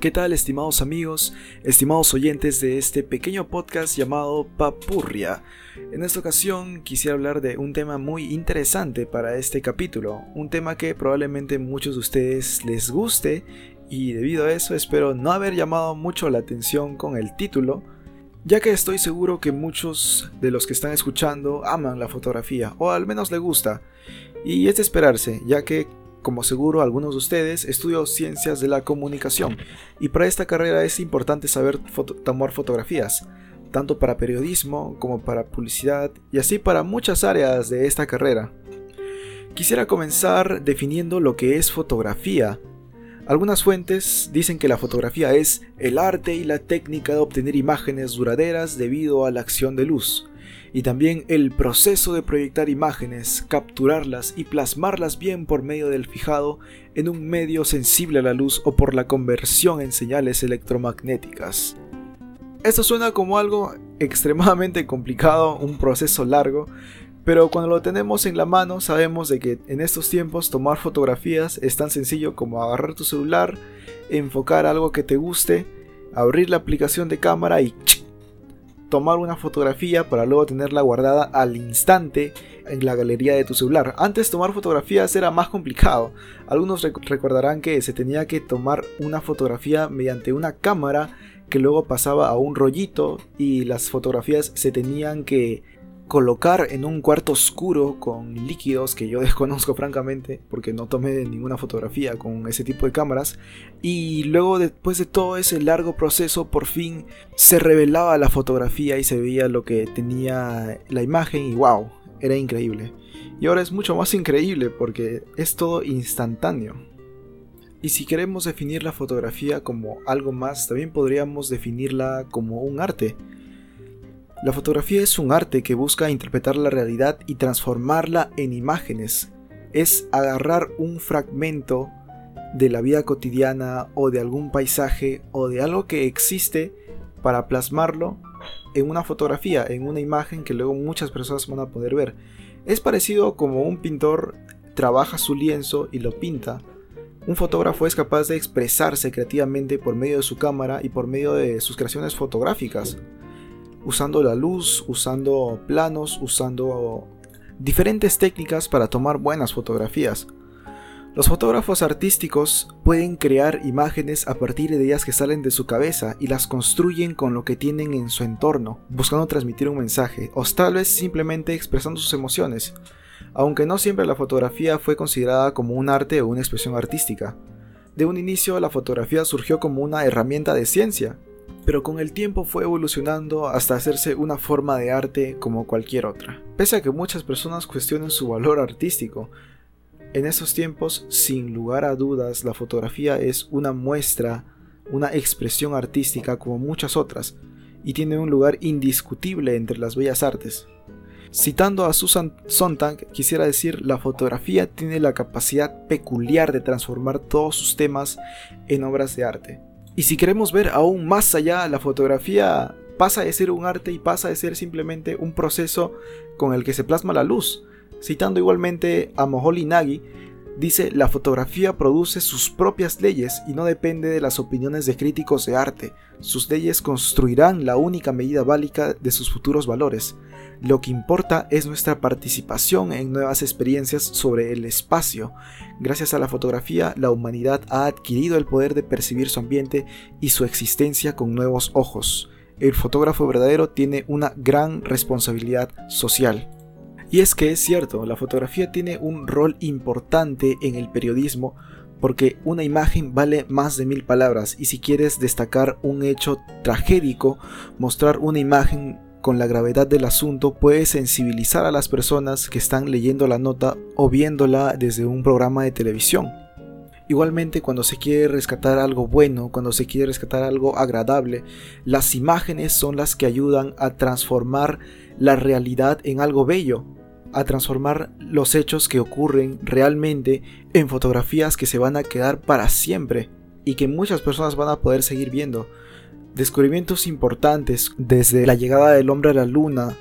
¿Qué tal estimados amigos, estimados oyentes de este pequeño podcast llamado Papurria? En esta ocasión quisiera hablar de un tema muy interesante para este capítulo, un tema que probablemente muchos de ustedes les guste y debido a eso espero no haber llamado mucho la atención con el título, ya que estoy seguro que muchos de los que están escuchando aman la fotografía o al menos le gusta, y es de esperarse, ya que como seguro algunos de ustedes, estudio ciencias de la comunicación y para esta carrera es importante saber tomar fotografías, tanto para periodismo como para publicidad y así para muchas áreas de esta carrera. Quisiera comenzar definiendo lo que es fotografía. Algunas fuentes dicen que la fotografía es el arte y la técnica de obtener imágenes duraderas debido a la acción de luz y también el proceso de proyectar imágenes, capturarlas y plasmarlas bien por medio del fijado en un medio sensible a la luz o por la conversión en señales electromagnéticas. Esto suena como algo extremadamente complicado, un proceso largo, pero cuando lo tenemos en la mano sabemos de que en estos tiempos tomar fotografías es tan sencillo como agarrar tu celular, enfocar algo que te guste, abrir la aplicación de cámara y tomar una fotografía para luego tenerla guardada al instante en la galería de tu celular. Antes tomar fotografías era más complicado. Algunos recordarán que se tenía que tomar una fotografía mediante una cámara que luego pasaba a un rollito y las fotografías se tenían que colocar en un cuarto oscuro con líquidos que yo desconozco francamente porque no tomé ninguna fotografía con ese tipo de cámaras y luego después de todo ese largo proceso por fin se revelaba la fotografía y se veía lo que tenía la imagen y wow, era increíble. Y ahora es mucho más increíble porque es todo instantáneo. Y si queremos definir la fotografía como algo más, también podríamos definirla como un arte la fotografía es un arte que busca interpretar la realidad y transformarla en imágenes. Es agarrar un fragmento de la vida cotidiana o de algún paisaje o de algo que existe para plasmarlo en una fotografía, en una imagen que luego muchas personas van a poder ver. Es parecido como un pintor trabaja su lienzo y lo pinta. Un fotógrafo es capaz de expresarse creativamente por medio de su cámara y por medio de sus creaciones fotográficas usando la luz, usando planos, usando diferentes técnicas para tomar buenas fotografías. Los fotógrafos artísticos pueden crear imágenes a partir de ideas que salen de su cabeza y las construyen con lo que tienen en su entorno, buscando transmitir un mensaje, o tal vez simplemente expresando sus emociones, aunque no siempre la fotografía fue considerada como un arte o una expresión artística. De un inicio la fotografía surgió como una herramienta de ciencia, pero con el tiempo fue evolucionando hasta hacerse una forma de arte como cualquier otra. Pese a que muchas personas cuestionen su valor artístico, en estos tiempos, sin lugar a dudas, la fotografía es una muestra, una expresión artística como muchas otras, y tiene un lugar indiscutible entre las bellas artes. Citando a Susan Sontag, quisiera decir, la fotografía tiene la capacidad peculiar de transformar todos sus temas en obras de arte. Y si queremos ver aún más allá, la fotografía pasa de ser un arte y pasa de ser simplemente un proceso con el que se plasma la luz. Citando igualmente a Moholy Nagy, dice, la fotografía produce sus propias leyes y no depende de las opiniones de críticos de arte. Sus leyes construirán la única medida válida de sus futuros valores. Lo que importa es nuestra participación en nuevas experiencias sobre el espacio. Gracias a la fotografía, la humanidad ha adquirido el poder de percibir su ambiente y su existencia con nuevos ojos. El fotógrafo verdadero tiene una gran responsabilidad social. Y es que es cierto, la fotografía tiene un rol importante en el periodismo porque una imagen vale más de mil palabras y si quieres destacar un hecho tragédico, mostrar una imagen con la gravedad del asunto puede sensibilizar a las personas que están leyendo la nota o viéndola desde un programa de televisión. Igualmente cuando se quiere rescatar algo bueno, cuando se quiere rescatar algo agradable, las imágenes son las que ayudan a transformar la realidad en algo bello, a transformar los hechos que ocurren realmente en fotografías que se van a quedar para siempre y que muchas personas van a poder seguir viendo. Descubrimientos importantes desde la llegada del hombre a la luna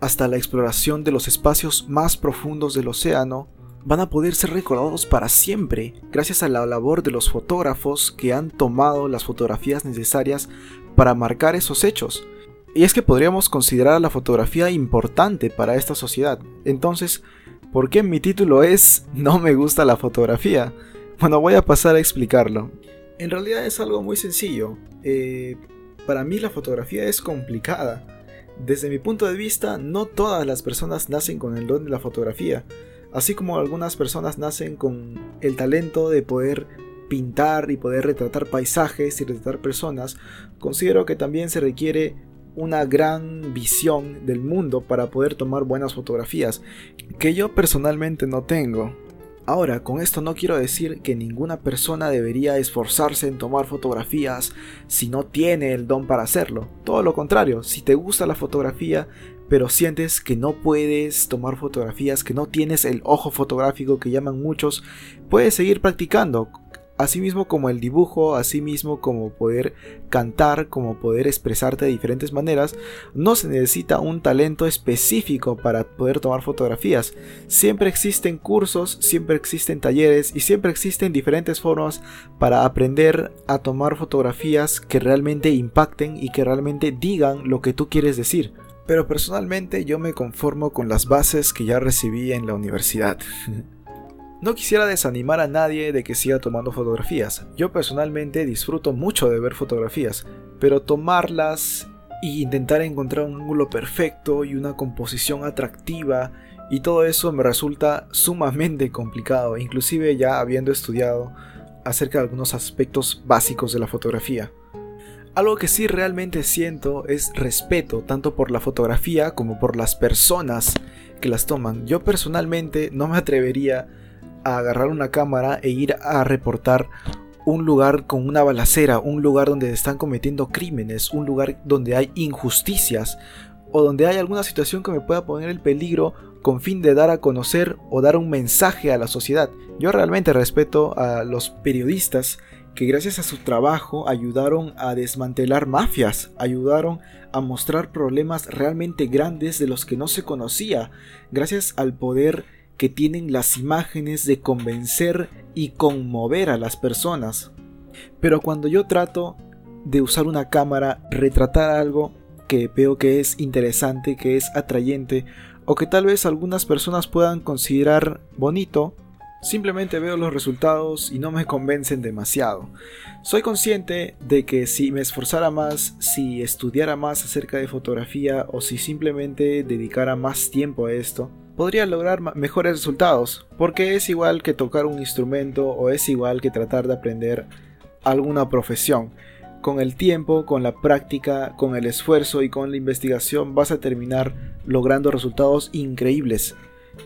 hasta la exploración de los espacios más profundos del océano van a poder ser recordados para siempre, gracias a la labor de los fotógrafos que han tomado las fotografías necesarias para marcar esos hechos. Y es que podríamos considerar la fotografía importante para esta sociedad. Entonces, ¿por qué mi título es No me gusta la fotografía? Bueno, voy a pasar a explicarlo. En realidad es algo muy sencillo. Eh, para mí la fotografía es complicada. Desde mi punto de vista, no todas las personas nacen con el don de la fotografía, así como algunas personas nacen con el talento de poder pintar y poder retratar paisajes y retratar personas, considero que también se requiere una gran visión del mundo para poder tomar buenas fotografías, que yo personalmente no tengo. Ahora, con esto no quiero decir que ninguna persona debería esforzarse en tomar fotografías si no tiene el don para hacerlo. Todo lo contrario, si te gusta la fotografía, pero sientes que no puedes tomar fotografías, que no tienes el ojo fotográfico que llaman muchos, puedes seguir practicando mismo como el dibujo, mismo como poder cantar, como poder expresarte de diferentes maneras, no se necesita un talento específico para poder tomar fotografías. Siempre existen cursos, siempre existen talleres y siempre existen diferentes formas para aprender a tomar fotografías que realmente impacten y que realmente digan lo que tú quieres decir. Pero personalmente yo me conformo con las bases que ya recibí en la universidad. No quisiera desanimar a nadie de que siga tomando fotografías. Yo personalmente disfruto mucho de ver fotografías, pero tomarlas e intentar encontrar un ángulo perfecto y una composición atractiva y todo eso me resulta sumamente complicado, inclusive ya habiendo estudiado acerca de algunos aspectos básicos de la fotografía. Algo que sí realmente siento es respeto tanto por la fotografía como por las personas que las toman. Yo personalmente no me atrevería agarrar una cámara e ir a reportar un lugar con una balacera, un lugar donde están cometiendo crímenes, un lugar donde hay injusticias o donde hay alguna situación que me pueda poner en peligro con fin de dar a conocer o dar un mensaje a la sociedad. Yo realmente respeto a los periodistas que gracias a su trabajo ayudaron a desmantelar mafias, ayudaron a mostrar problemas realmente grandes de los que no se conocía, gracias al poder que tienen las imágenes de convencer y conmover a las personas. Pero cuando yo trato de usar una cámara, retratar algo que veo que es interesante, que es atrayente, o que tal vez algunas personas puedan considerar bonito, simplemente veo los resultados y no me convencen demasiado. Soy consciente de que si me esforzara más, si estudiara más acerca de fotografía o si simplemente dedicara más tiempo a esto, podría lograr mejores resultados, porque es igual que tocar un instrumento o es igual que tratar de aprender alguna profesión. Con el tiempo, con la práctica, con el esfuerzo y con la investigación vas a terminar logrando resultados increíbles.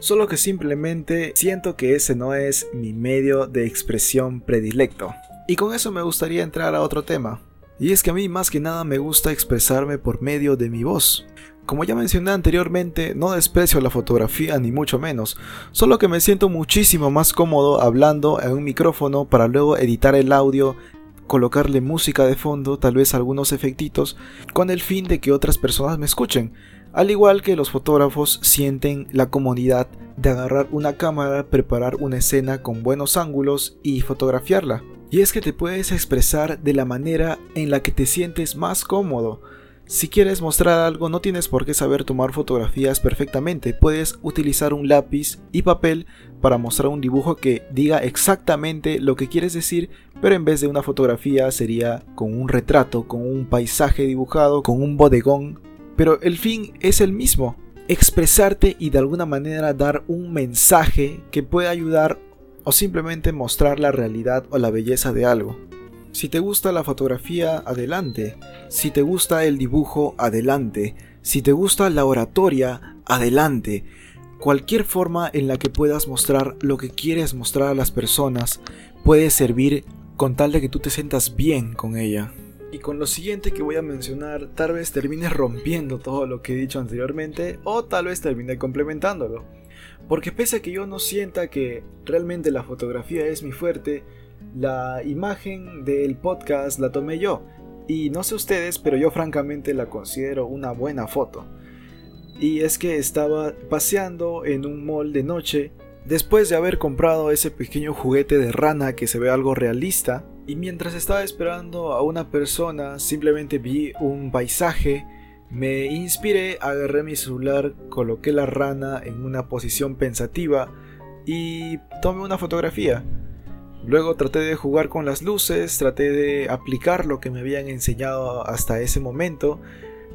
Solo que simplemente siento que ese no es mi medio de expresión predilecto. Y con eso me gustaría entrar a otro tema. Y es que a mí más que nada me gusta expresarme por medio de mi voz. Como ya mencioné anteriormente, no desprecio la fotografía ni mucho menos, solo que me siento muchísimo más cómodo hablando en un micrófono para luego editar el audio, colocarle música de fondo, tal vez algunos efectitos, con el fin de que otras personas me escuchen, al igual que los fotógrafos sienten la comodidad de agarrar una cámara, preparar una escena con buenos ángulos y fotografiarla. Y es que te puedes expresar de la manera en la que te sientes más cómodo, si quieres mostrar algo no tienes por qué saber tomar fotografías perfectamente, puedes utilizar un lápiz y papel para mostrar un dibujo que diga exactamente lo que quieres decir, pero en vez de una fotografía sería con un retrato, con un paisaje dibujado, con un bodegón, pero el fin es el mismo, expresarte y de alguna manera dar un mensaje que pueda ayudar o simplemente mostrar la realidad o la belleza de algo. Si te gusta la fotografía, adelante. Si te gusta el dibujo, adelante. Si te gusta la oratoria, adelante. Cualquier forma en la que puedas mostrar lo que quieres mostrar a las personas puede servir con tal de que tú te sientas bien con ella. Y con lo siguiente que voy a mencionar, tal vez termine rompiendo todo lo que he dicho anteriormente o tal vez termine complementándolo. Porque pese a que yo no sienta que realmente la fotografía es mi fuerte, la imagen del podcast la tomé yo. Y no sé ustedes, pero yo francamente la considero una buena foto. Y es que estaba paseando en un mall de noche Después de haber comprado ese pequeño juguete de rana que se ve algo realista, y mientras estaba esperando a una persona, simplemente vi un paisaje, me inspiré, agarré mi celular, coloqué la rana en una posición pensativa y tomé una fotografía. Luego traté de jugar con las luces, traté de aplicar lo que me habían enseñado hasta ese momento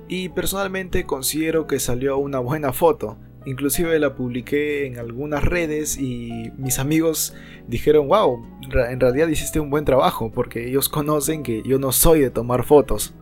y personalmente considero que salió una buena foto. Inclusive la publiqué en algunas redes y mis amigos dijeron, wow, en realidad hiciste un buen trabajo porque ellos conocen que yo no soy de tomar fotos.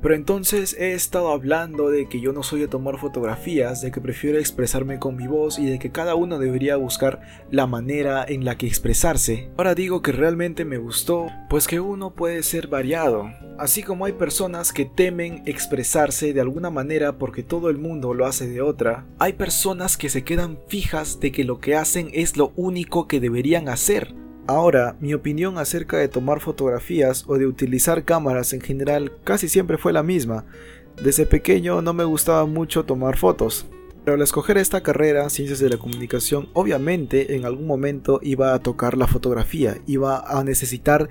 Pero entonces he estado hablando de que yo no soy de tomar fotografías, de que prefiero expresarme con mi voz y de que cada uno debería buscar la manera en la que expresarse. Ahora digo que realmente me gustó, pues que uno puede ser variado. Así como hay personas que temen expresarse de alguna manera porque todo el mundo lo hace de otra, hay personas que se quedan fijas de que lo que hacen es lo único que deberían hacer. Ahora, mi opinión acerca de tomar fotografías o de utilizar cámaras en general casi siempre fue la misma. Desde pequeño no me gustaba mucho tomar fotos. Pero al escoger esta carrera, Ciencias de la Comunicación, obviamente en algún momento iba a tocar la fotografía, iba a necesitar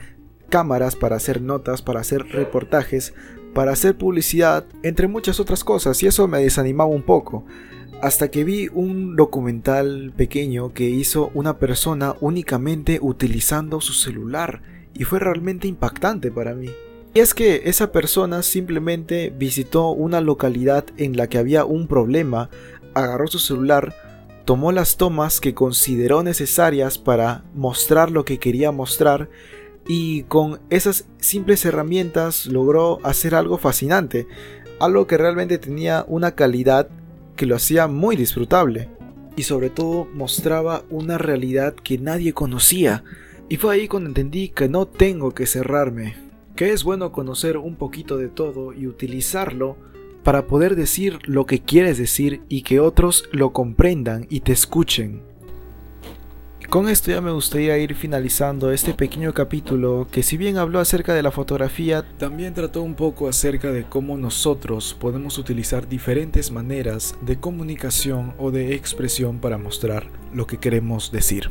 cámaras para hacer notas, para hacer reportajes, para hacer publicidad, entre muchas otras cosas, y eso me desanimaba un poco hasta que vi un documental pequeño que hizo una persona únicamente utilizando su celular y fue realmente impactante para mí. Y es que esa persona simplemente visitó una localidad en la que había un problema, agarró su celular, tomó las tomas que consideró necesarias para mostrar lo que quería mostrar y con esas simples herramientas logró hacer algo fascinante, algo que realmente tenía una calidad que lo hacía muy disfrutable y sobre todo mostraba una realidad que nadie conocía. Y fue ahí cuando entendí que no tengo que cerrarme, que es bueno conocer un poquito de todo y utilizarlo para poder decir lo que quieres decir y que otros lo comprendan y te escuchen. Con esto ya me gustaría ir finalizando este pequeño capítulo que si bien habló acerca de la fotografía, también trató un poco acerca de cómo nosotros podemos utilizar diferentes maneras de comunicación o de expresión para mostrar lo que queremos decir.